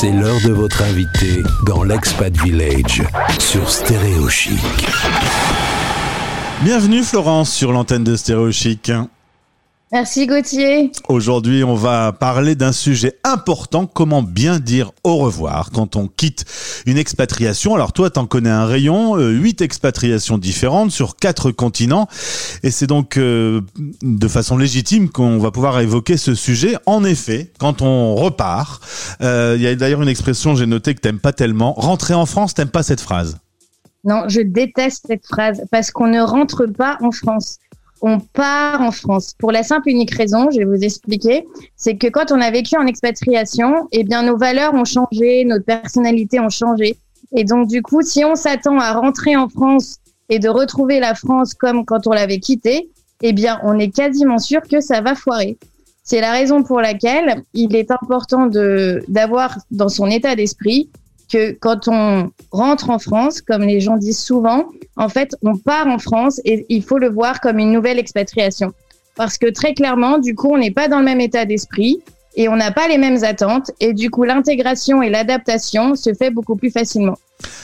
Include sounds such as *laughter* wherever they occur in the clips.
C'est l'heure de votre invité dans l'Expat Village sur Stéréo Chic. Bienvenue Florence sur l'antenne de Stéréo Chic. Merci Gauthier. Aujourd'hui, on va parler d'un sujet important, comment bien dire au revoir quand on quitte une expatriation? Alors toi, t'en connais un rayon, euh, huit expatriations différentes sur quatre continents. Et c'est donc euh, de façon légitime qu'on va pouvoir évoquer ce sujet. En effet, quand on repart, euh, il y a d'ailleurs une expression, j'ai noté que t'aimes pas tellement. Rentrer en France, t'aimes pas cette phrase? Non, je déteste cette phrase parce qu'on ne rentre pas en France on part en France. Pour la simple unique raison, je vais vous expliquer, c'est que quand on a vécu en expatriation, eh bien, nos valeurs ont changé, notre personnalité ont changé. Et donc, du coup, si on s'attend à rentrer en France et de retrouver la France comme quand on l'avait quittée, eh bien, on est quasiment sûr que ça va foirer. C'est la raison pour laquelle il est important de, d'avoir dans son état d'esprit que quand on rentre en France, comme les gens disent souvent, en fait, on part en France et il faut le voir comme une nouvelle expatriation. Parce que très clairement, du coup, on n'est pas dans le même état d'esprit et on n'a pas les mêmes attentes. Et du coup, l'intégration et l'adaptation se fait beaucoup plus facilement.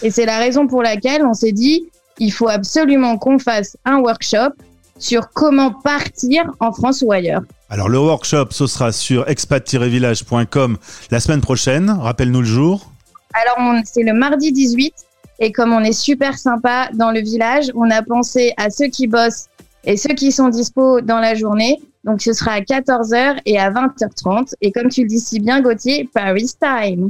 Et c'est la raison pour laquelle on s'est dit, il faut absolument qu'on fasse un workshop sur comment partir en France ou ailleurs. Alors le workshop, ce sera sur expat-village.com la semaine prochaine. Rappelle-nous le jour. Alors, c'est le mardi 18. Et comme on est super sympa dans le village, on a pensé à ceux qui bossent et ceux qui sont dispo dans la journée. Donc, ce sera à 14h et à 20h30. Et comme tu le dis si bien, Gauthier, Paris Time.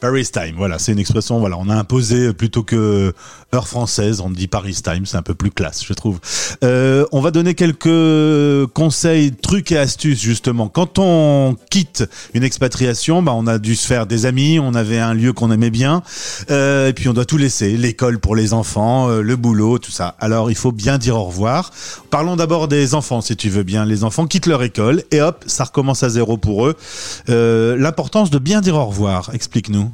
Paris Time, voilà, c'est une expression, voilà, on a imposé plutôt que heure française, on dit Paris Time, c'est un peu plus classe, je trouve. Euh, on va donner quelques conseils, trucs et astuces justement. Quand on quitte une expatriation, bah, on a dû se faire des amis, on avait un lieu qu'on aimait bien, euh, et puis on doit tout laisser, l'école pour les enfants, euh, le boulot, tout ça. Alors il faut bien dire au revoir. Parlons d'abord des enfants, si tu veux bien. Les enfants quittent leur école et hop, ça recommence à zéro pour eux. L'importance de bien dire au revoir. Explique nous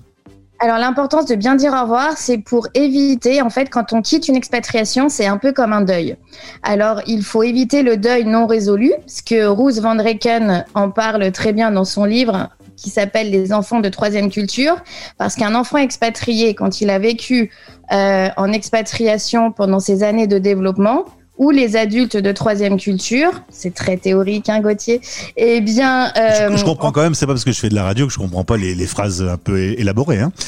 alors l'importance de bien dire au revoir, c'est pour éviter, en fait, quand on quitte une expatriation, c'est un peu comme un deuil. Alors il faut éviter le deuil non résolu, ce que Roos van Reken en parle très bien dans son livre qui s'appelle Les enfants de troisième culture, parce qu'un enfant expatrié, quand il a vécu euh, en expatriation pendant ses années de développement, ou les adultes de troisième culture, c'est très théorique, hein, Gauthier, eh bien... Euh, je, comprends quand même, c'est pas parce que je fais de la radio que je comprends pas les, les phrases un peu élaborées. Hein. *laughs*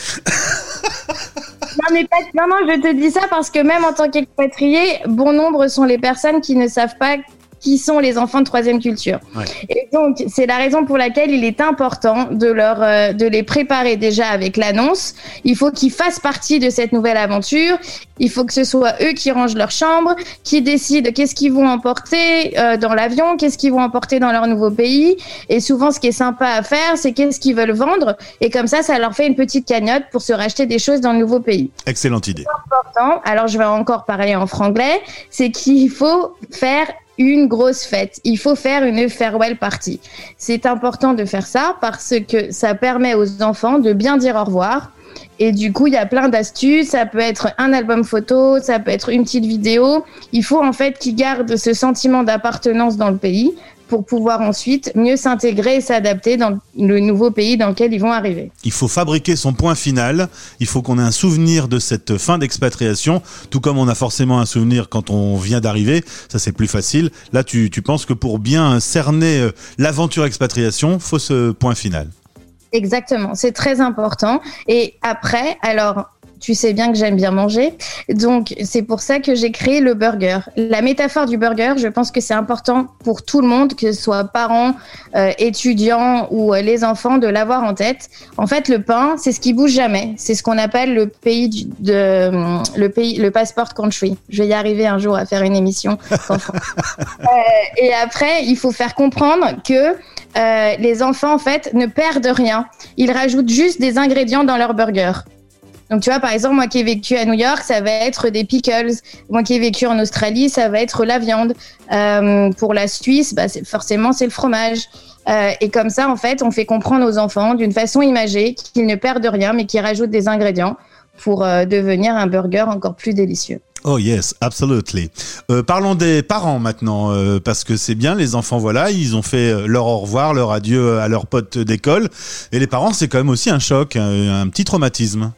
Non, mais pas, non, non, je te dis ça parce que même en tant qu'expatrié, bon nombre sont les personnes qui ne savent pas qui sont les enfants de troisième culture. Et donc, c'est la raison pour laquelle il est important de leur, euh, de les préparer déjà avec l'annonce. Il faut qu'ils fassent partie de cette nouvelle aventure. Il faut que ce soit eux qui rangent leur chambre, qui décident qu'est-ce qu'ils vont emporter euh, dans l'avion, qu'est-ce qu'ils vont emporter dans leur nouveau pays. Et souvent, ce qui est sympa à faire, c'est qu'est-ce qu'ils veulent vendre. Et comme ça, ça leur fait une petite cagnotte pour se racheter des choses dans le nouveau pays. Excellente idée. Important, alors je vais encore parler en franglais, c'est qu'il faut faire une grosse fête. Il faut faire une farewell party. C'est important de faire ça parce que ça permet aux enfants de bien dire au revoir. Et du coup, il y a plein d'astuces. Ça peut être un album photo, ça peut être une petite vidéo. Il faut en fait qu'ils gardent ce sentiment d'appartenance dans le pays pour pouvoir ensuite mieux s'intégrer et s'adapter dans le nouveau pays dans lequel ils vont arriver. Il faut fabriquer son point final, il faut qu'on ait un souvenir de cette fin d'expatriation, tout comme on a forcément un souvenir quand on vient d'arriver, ça c'est plus facile. Là, tu, tu penses que pour bien cerner euh, l'aventure expatriation, faut ce point final. Exactement, c'est très important. Et après, alors tu sais bien que j'aime bien manger. Donc, c'est pour ça que j'ai créé le burger. La métaphore du burger, je pense que c'est important pour tout le monde, que ce soit parents, euh, étudiants ou euh, les enfants, de l'avoir en tête. En fait, le pain, c'est ce qui bouge jamais. C'est ce qu'on appelle le pays de, euh, le pays, le passport country. Je vais y arriver un jour à faire une émission. *laughs* et après, il faut faire comprendre que les enfants, en fait, ne perdent rien. Ils rajoutent juste des ingrédients dans leur burger. Donc, tu vois, par exemple, moi qui ai vécu à New York, ça va être des pickles. Moi qui ai vécu en Australie, ça va être la viande. Euh, pour la Suisse, bah, forcément, c'est le fromage. Euh, et comme ça, en fait, on fait comprendre aux enfants d'une façon imagée qu'ils ne perdent rien, mais qu'ils rajoutent des ingrédients pour euh, devenir un burger encore plus délicieux. Oh yes, absolutely. Parlons des parents maintenant, parce que c'est bien, les enfants, voilà, ils ont fait leur au revoir, leur adieu à leurs potes d'école, et les parents, c'est quand même aussi un choc, un, petit traumatisme.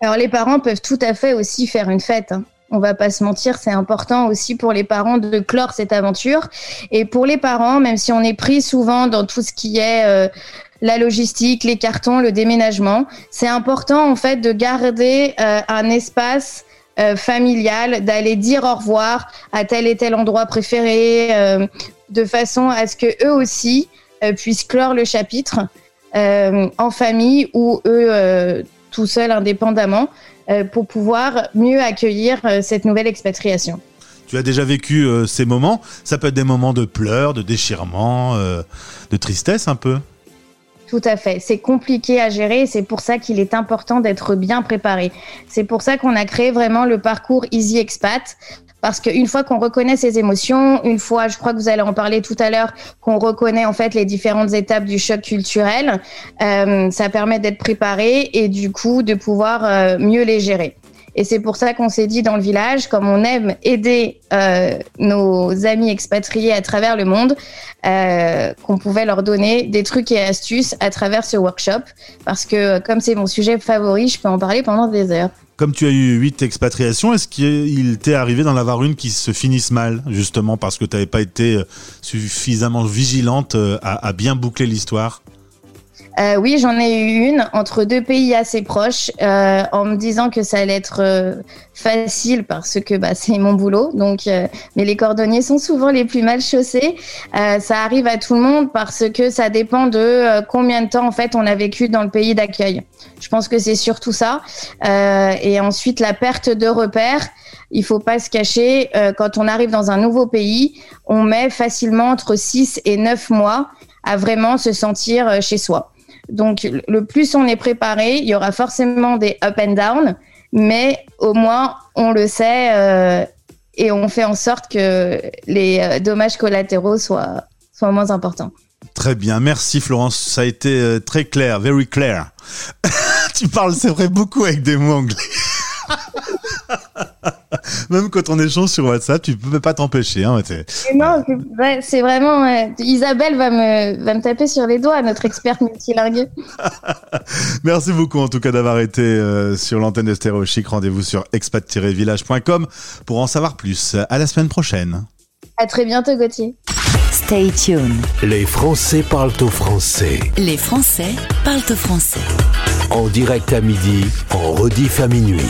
Alors les parents peuvent tout à fait aussi faire une fête. Hein. On va pas se mentir, c'est important aussi pour les parents de clore cette aventure. Et pour les parents, même si on est pris souvent dans tout ce qui est la logistique, les cartons, le déménagement, c'est important en fait de garder un espace euh, familiale, d'aller dire au revoir à tel et tel endroit préféré, euh, de façon à ce que eux aussi euh, puissent clore le chapitre en famille ou eux tout seuls indépendamment pour pouvoir mieux accueillir cette nouvelle expatriation. Tu as déjà vécu ces moments Ça peut être des moments de pleurs, de déchirement, de tristesse un peu tout à fait. C'est compliqué à gérer et c'est pour ça qu'il est important d'être bien préparé. C'est pour ça qu'on a créé vraiment le parcours Easy Expat. Parce qu'une fois qu'on reconnaît ses émotions, une fois, je crois que vous allez en parler tout à l'heure, qu'on reconnaît en fait les différentes étapes du choc culturel, euh, ça permet d'être préparé et du coup de pouvoir euh, mieux les gérer. Et c'est pour ça qu'on s'est dit dans le village, comme on aime aider euh, nos amis expatriés à travers le monde, euh, qu'on pouvait leur donner des trucs et astuces à travers ce workshop. Parce que comme c'est mon sujet favori, je peux en parler pendant des heures. Comme tu as eu huit expatriations, est-ce qu'il t'est arrivé d'en avoir une qui se finisse mal, justement parce que tu n'avais pas été suffisamment vigilante euh, à bien boucler l'histoire? Euh, oui, j'en ai eu une entre deux pays assez proches, euh, en me disant que ça allait être euh, facile parce que bah, c'est mon boulot. Donc, mais les cordonniers sont souvent les plus mal chaussés. ça arrive à tout le monde parce que ça dépend de combien de temps en fait on a vécu dans le pays d'accueil. Je pense que c'est surtout ça. et ensuite, la perte de repères. Il faut pas se cacher. quand on arrive dans un nouveau pays, on met facilement entre 6 et 9 mois à vraiment se sentir chez soi. Donc, le plus on est préparé, il y aura forcément des up and down, mais au moins, on le sait euh, et on fait en sorte que les euh, dommages collatéraux soient, soient moins importants. Très bien, merci Florence, ça a été euh, très clair, very clear. *laughs* tu parles, c'est vrai, beaucoup avec des mots anglais. *laughs* *laughs* Même quand on échange sur WhatsApp, tu peux pas t'empêcher. Hein, non, c'est vraiment. Isabelle va me, va me taper sur les doigts, notre experte multilingue. *laughs* Merci beaucoup en tout cas d'avoir été euh, sur l'antenne de Stéréo Chic. Rendez-vous sur expat-village.com pour en savoir plus. À la semaine prochaine. À très bientôt, Gauthier. Stay tuned. Les Français parlent au français. Les Français parlent au français. En direct à midi, en rediff à minuit.